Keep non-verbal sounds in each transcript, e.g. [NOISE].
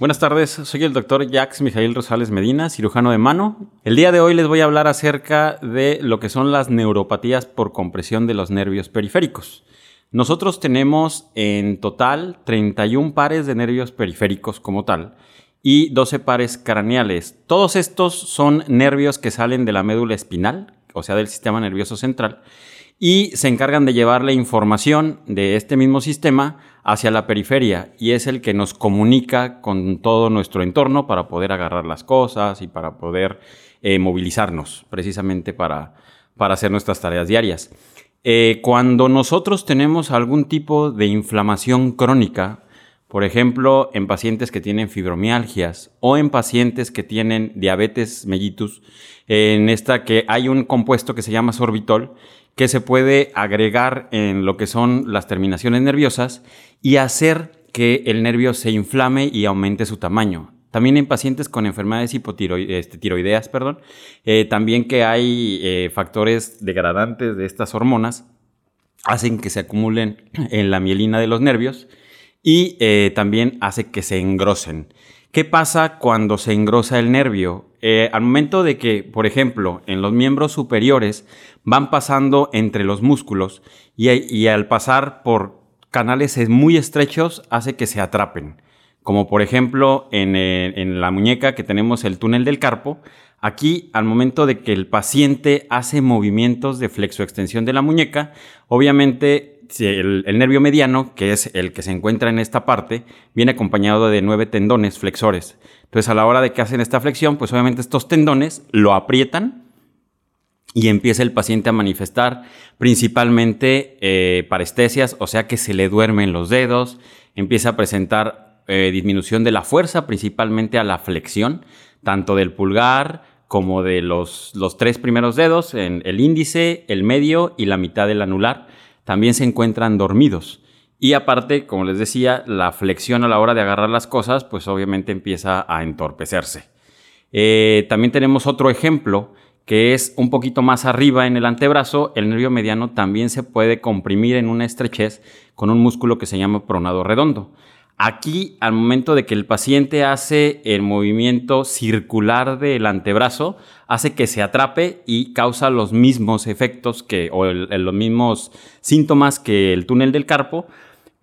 Buenas tardes, soy el doctor Jax Mijail Rosales Medina, cirujano de mano. El día de hoy les voy a hablar acerca de lo que son las neuropatías por compresión de los nervios periféricos. Nosotros tenemos en total 31 pares de nervios periféricos como tal y 12 pares craneales. Todos estos son nervios que salen de la médula espinal, o sea, del sistema nervioso central, y se encargan de llevar la información de este mismo sistema hacia la periferia y es el que nos comunica con todo nuestro entorno para poder agarrar las cosas y para poder eh, movilizarnos precisamente para, para hacer nuestras tareas diarias. Eh, cuando nosotros tenemos algún tipo de inflamación crónica, por ejemplo, en pacientes que tienen fibromialgias o en pacientes que tienen diabetes mellitus, en esta que hay un compuesto que se llama sorbitol que se puede agregar en lo que son las terminaciones nerviosas y hacer que el nervio se inflame y aumente su tamaño. También en pacientes con enfermedades hipotiroideas, este, perdón, eh, también que hay eh, factores degradantes de estas hormonas, hacen que se acumulen [CLEARS THROAT] en la mielina de los nervios y eh, también hace que se engrosen. ¿Qué pasa cuando se engrosa el nervio? Eh, al momento de que, por ejemplo, en los miembros superiores van pasando entre los músculos y, al pasar por canales muy estrechos hace que se atrapen. Como por ejemplo en, eh, en la muñeca que tenemos el túnel del carpo, Aquí, al momento de que el paciente hace movimientos de flexoextensión de la muñeca, obviamente el, nervio mediano, que es el que se encuentra en esta parte, viene acompañado de nueve tendones flexores. Entonces, a la hora de que hacen esta flexión, pues obviamente estos tendones lo aprietan y empieza el paciente a manifestar principalmente eh, parestesias, o sea que se le duermen los dedos, empieza a presentar eh, disminución de la fuerza, principalmente a la flexión, tanto del pulgar como de los, los tres primeros dedos, en el índice, el medio y la mitad del anular también se encuentran dormidos. Y aparte, como les decía, la flexión a la hora de agarrar las cosas, pues obviamente empieza a entorpecerse. Eh, también tenemos otro ejemplo que es un poquito más arriba en el antebrazo, el nervio mediano también se puede comprimir en una estrechez con un músculo que se llama pronado redondo. Aquí, al momento de que el paciente hace el movimiento circular del antebrazo, hace que se atrape y causa los mismos efectos que, o los mismos síntomas que el túnel del carpo,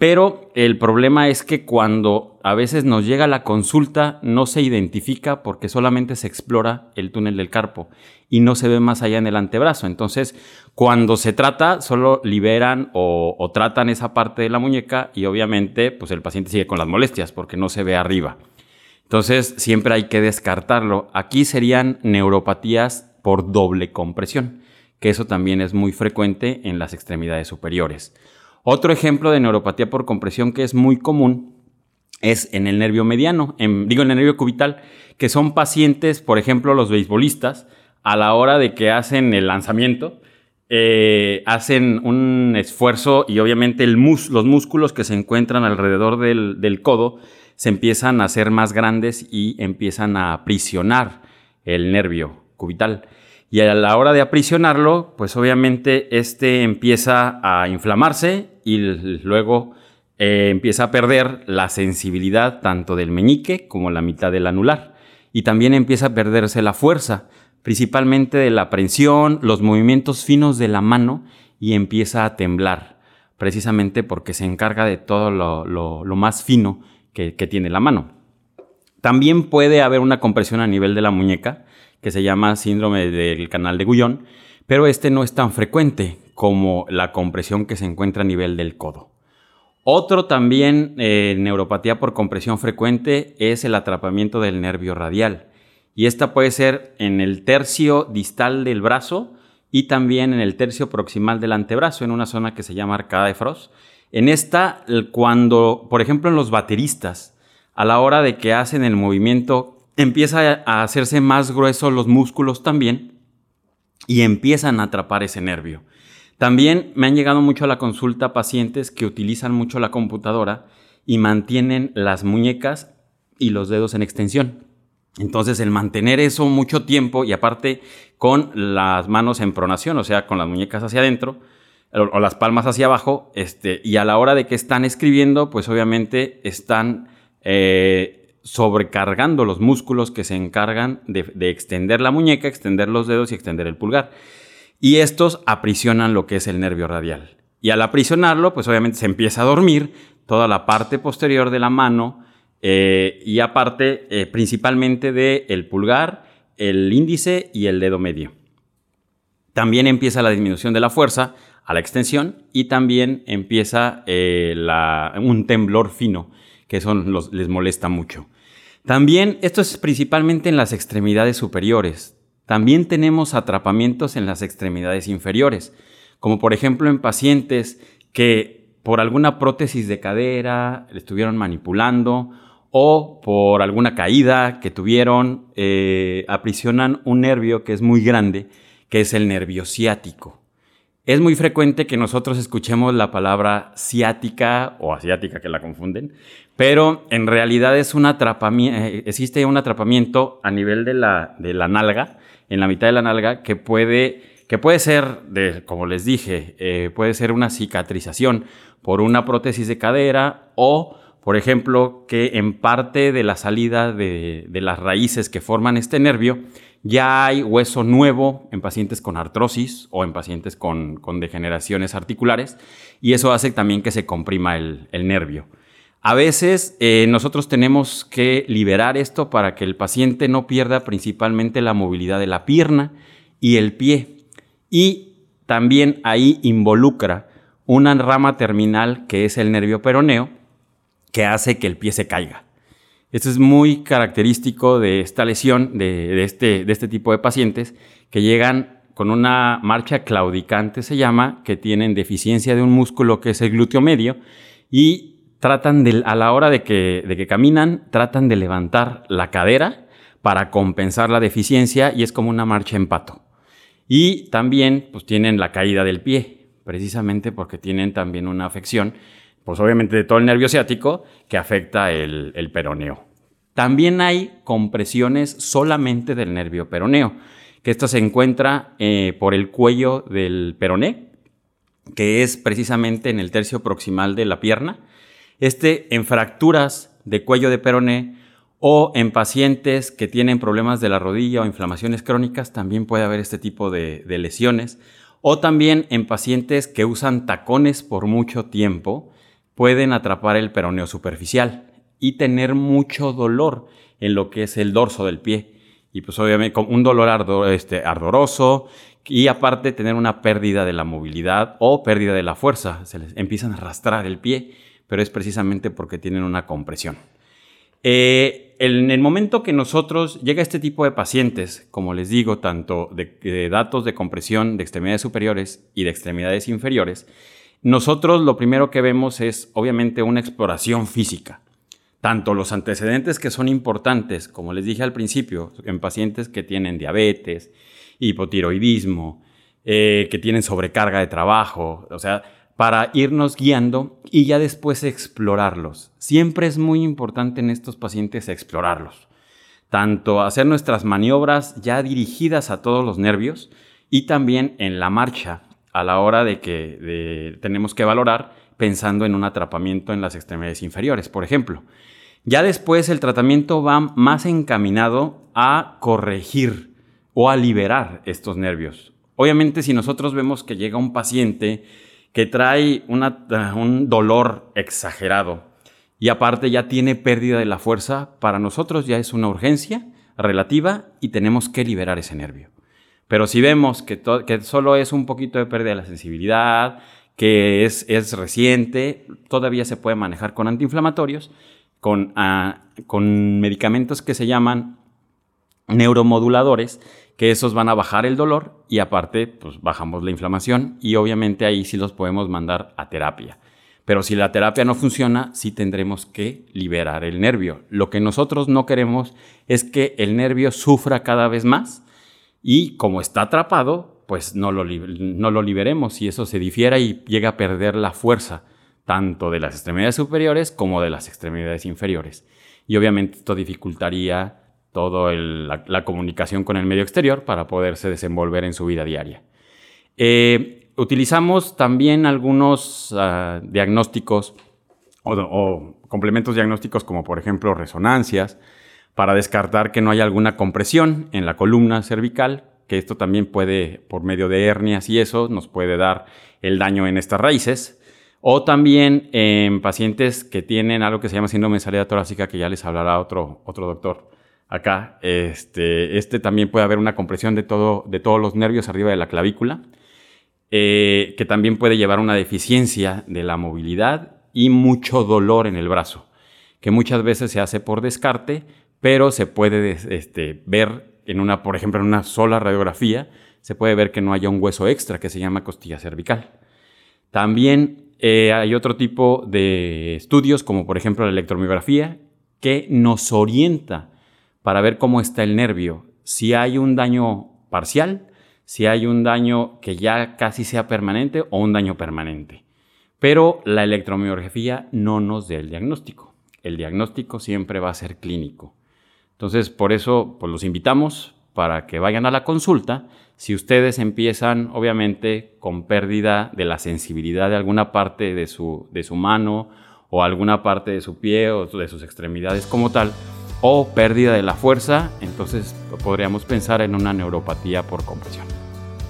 pero el problema es que cuando a veces nos llega la consulta no se identifica porque solamente se explora el túnel del carpo y no se ve más allá en el antebrazo. Entonces, cuando se trata, solo liberan o, tratan esa parte de la muñeca y obviamente pues el paciente sigue con las molestias porque no se ve arriba. Entonces, siempre hay que descartarlo. Aquí serían neuropatías por doble compresión, que eso también es muy frecuente en las extremidades superiores. Otro ejemplo de neuropatía por compresión que es muy común es en el nervio mediano, digo en el nervio cubital, que son pacientes, por ejemplo, los beisbolistas, a la hora de que hacen el lanzamiento, eh, hacen un esfuerzo y obviamente los músculos que se encuentran alrededor del, del, codo se empiezan a hacer más grandes y empiezan a aprisionar el nervio cubital. Y a la hora de aprisionarlo, pues obviamente este empieza a inflamarse y luego eh, empieza a perder la sensibilidad tanto del meñique como la mitad del anular. Y también empieza a perderse la fuerza, principalmente de la prensión, los movimientos finos de la mano y empieza a temblar, precisamente porque se encarga de todo lo, más fino que tiene la mano. También puede haber una compresión a nivel de la muñeca, que se llama síndrome del canal de Gullón, pero este no es tan frecuente como la compresión que se encuentra a nivel del codo. Otro también eh, neuropatía por compresión frecuente es el atrapamiento del nervio radial. Y esta puede ser en el tercio distal del brazo y también en el tercio proximal del antebrazo, en una zona que se llama arcada de Frost. En esta, cuando, por ejemplo, en los bateristas, a la hora de que hacen el movimiento, empieza a hacerse más gruesos los músculos también y empiezan a atrapar ese nervio. También me han llegado mucho a la consulta pacientes que utilizan mucho la computadora y mantienen las muñecas y los dedos en extensión. Entonces el mantener eso mucho tiempo y aparte con las manos en pronación, o sea, con las muñecas hacia adentro o, las palmas hacia abajo, este, y a la hora de que están escribiendo, pues obviamente están eh, sobrecargando los músculos que se encargan de extender la muñeca, extender los dedos y extender el pulgar. Y estos aprisionan lo que es el nervio radial. Y al aprisionarlo, pues obviamente se empieza a dormir toda la parte posterior de la mano eh, y aparte eh, principalmente del el pulgar, el índice y el dedo medio. También empieza la disminución de la fuerza a la extensión y también empieza eh, un temblor fino, que eso les molesta mucho. También esto es principalmente en las extremidades superiores. También tenemos atrapamientos en las extremidades inferiores, como por ejemplo en pacientes que por alguna prótesis de cadera le estuvieron manipulando o por alguna caída que tuvieron, eh, aprisionan un nervio que es muy grande, que es el nervio ciático. Es muy frecuente que nosotros escuchemos la palabra ciática o asiática que la confunden, pero en realidad es un atrapamiento, eh, existe un atrapamiento a nivel de la, de la nalga en la mitad de la nalga que puede, que puede ser, de, como les dije, eh, puede ser una cicatrización por una prótesis de cadera o, por ejemplo, que en parte de la salida de, las raíces que forman este nervio ya hay hueso nuevo en pacientes con artrosis o en pacientes con, degeneraciones articulares y eso hace también que se comprima el nervio. A veces eh, nosotros tenemos que liberar esto para que el paciente no pierda principalmente la movilidad de la pierna y el pie. Y también ahí involucra una rama terminal que es el nervio peroneo que hace que el pie se caiga. Esto es muy característico de esta lesión, de, este, de este tipo de pacientes que llegan con una marcha claudicante, se llama, que tienen deficiencia de un músculo que es el glúteo medio y tratan de, a la hora de que, caminan, tratan de levantar la cadera para compensar la deficiencia y es como una marcha en pato. Y también pues tienen la caída del pie, precisamente porque tienen también una afección, pues obviamente de todo el nervio ciático que afecta el, el peroneo. También hay compresiones solamente del nervio peroneo, que esto se encuentra eh, por el cuello del peroné, que es precisamente en el tercio proximal de la pierna, este en fracturas de cuello de peroné o en pacientes que tienen problemas de la rodilla o inflamaciones crónicas también puede haber este tipo de, lesiones. O también en pacientes que usan tacones por mucho tiempo pueden atrapar el peroneo superficial y tener mucho dolor en lo que es el dorso del pie. Y pues obviamente un dolor este, ardoroso y aparte tener una pérdida de la movilidad o pérdida de la fuerza. Se les empiezan a arrastrar el pie pero es precisamente porque tienen una compresión. Eh, en el momento que nosotros llega este tipo de pacientes, como les digo, tanto de, datos de compresión de extremidades superiores y de extremidades inferiores, nosotros lo primero que vemos es obviamente una exploración física. Tanto los antecedentes que son importantes, como les dije al principio, en pacientes que tienen diabetes, hipotiroidismo, eh, que tienen sobrecarga de trabajo, o sea, para irnos guiando y ya después explorarlos. Siempre es muy importante en estos pacientes explorarlos. Tanto hacer nuestras maniobras ya dirigidas a todos los nervios y también en la marcha a la hora de que tenemos que valorar pensando en un atrapamiento en las extremidades inferiores, por ejemplo. Ya después el tratamiento va más encaminado a corregir o a liberar estos nervios. Obviamente si nosotros vemos que llega un paciente que trae un dolor exagerado y aparte ya tiene pérdida de la fuerza, para nosotros ya es una urgencia relativa y tenemos que liberar ese nervio. Pero si vemos que, que solo es un poquito de pérdida de la sensibilidad, que es, es reciente, todavía se puede manejar con antiinflamatorios, con, ah, con medicamentos que se llaman neuromoduladores, que esos van a bajar el dolor y aparte, pues bajamos la inflamación y obviamente ahí sí los podemos mandar a terapia. Pero si la terapia no funciona, sí tendremos que liberar el nervio. Lo que nosotros no queremos es que el nervio sufra cada vez más y como está atrapado, pues no lo, no lo liberemos y eso se difiera y llega a perder la fuerza tanto de las extremidades superiores como de las extremidades inferiores. Y obviamente esto dificultaría toda la, comunicación con el medio exterior para poderse desenvolver en su vida diaria. Eh, utilizamos también algunos ah, diagnósticos o, complementos diagnósticos como por ejemplo resonancias para descartar que no haya alguna compresión en la columna cervical, que esto también puede, por medio de hernias y eso, nos puede dar el daño en estas raíces. O también en pacientes que tienen algo que se llama síndrome de salida torácica, que ya les hablará otro, otro doctor acá. Este, este también puede haber una compresión de, todo, de todos los nervios arriba de la clavícula, eh, que también puede llevar a una deficiencia de la movilidad y mucho dolor en el brazo, que muchas veces se hace por descarte, pero se puede este, ver en una, por ejemplo, en una sola radiografía, se puede ver que no haya un hueso extra que se llama costilla cervical. También eh, hay otro tipo de estudios, como por ejemplo la electromiografía, que nos orienta para ver cómo está el nervio, si hay un daño parcial, si hay un daño que ya casi sea permanente o un daño permanente. Pero la electromiografía no nos da el diagnóstico. El diagnóstico siempre va a ser clínico. Entonces, por eso, pues los invitamos para que vayan a la consulta si ustedes empiezan, obviamente, con pérdida de la sensibilidad de alguna parte de su, de su mano o alguna parte de su pie o de sus extremidades como tal, o pérdida de la fuerza, entonces podríamos pensar en una neuropatía por compresión.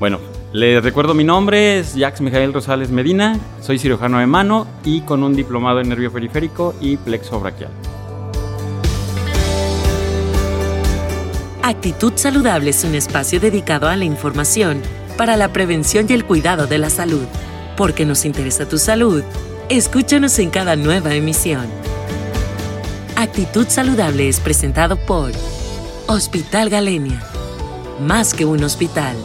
Bueno, les recuerdo mi nombre, es Jax Mijael Rosales Medina, soy cirujano de mano y con un diplomado en nervio periférico y plexo braquial. Actitud Saludable es un espacio dedicado a la información para la prevención y el cuidado de la salud. Porque nos interesa tu salud, escúchanos en cada nueva emisión. Actitud Saludable es presentado por Hospital Galenia. Más que un hospital.